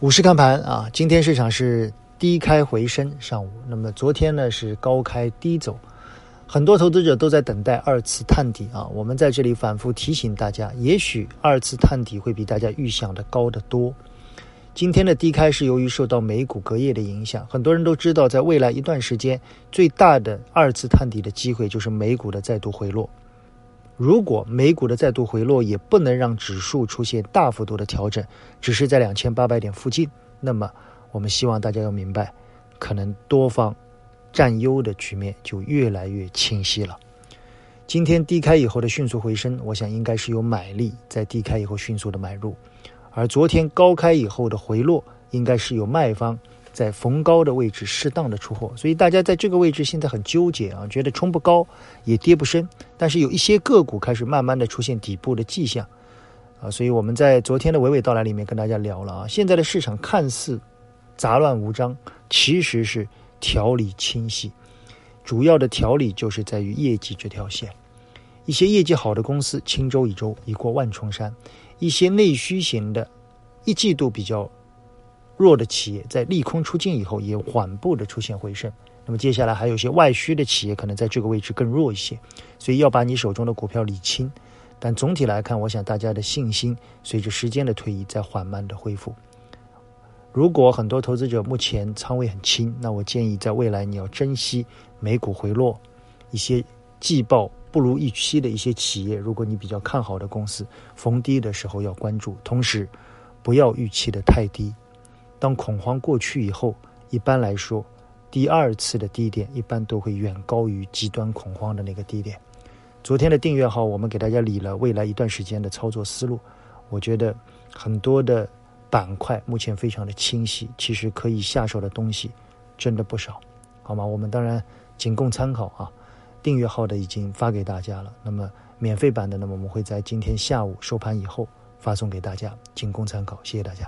股市看盘啊，今天市场是低开回升，上午。那么昨天呢是高开低走，很多投资者都在等待二次探底啊。我们在这里反复提醒大家，也许二次探底会比大家预想的高得多。今天的低开是由于受到美股隔夜的影响，很多人都知道，在未来一段时间，最大的二次探底的机会就是美股的再度回落。如果美股的再度回落也不能让指数出现大幅度的调整，只是在两千八百点附近，那么我们希望大家要明白，可能多方占优的局面就越来越清晰了。今天低开以后的迅速回升，我想应该是有买力在低开以后迅速的买入，而昨天高开以后的回落，应该是有卖方。在逢高的位置适当的出货，所以大家在这个位置现在很纠结啊，觉得冲不高也跌不深，但是有一些个股开始慢慢的出现底部的迹象。啊，所以我们在昨天的娓娓道来里面跟大家聊了啊，现在的市场看似杂乱无章，其实是条理清晰，主要的条理就是在于业绩这条线，一些业绩好的公司轻舟已舟已过万重山，一些内需型的，一季度比较。弱的企业在利空出尽以后，也缓步的出现回升。那么接下来还有一些外需的企业，可能在这个位置更弱一些，所以要把你手中的股票理清。但总体来看，我想大家的信心随着时间的推移在缓慢的恢复。如果很多投资者目前仓位很轻，那我建议在未来你要珍惜美股回落，一些季报不如预期的一些企业，如果你比较看好的公司，逢低的时候要关注，同时不要预期的太低。当恐慌过去以后，一般来说，第二次的低点一般都会远高于极端恐慌的那个低点。昨天的订阅号，我们给大家理了未来一段时间的操作思路。我觉得很多的板块目前非常的清晰，其实可以下手的东西真的不少，好吗？我们当然仅供参考啊。订阅号的已经发给大家了，那么免费版的呢，我们会在今天下午收盘以后发送给大家，仅供参考。谢谢大家。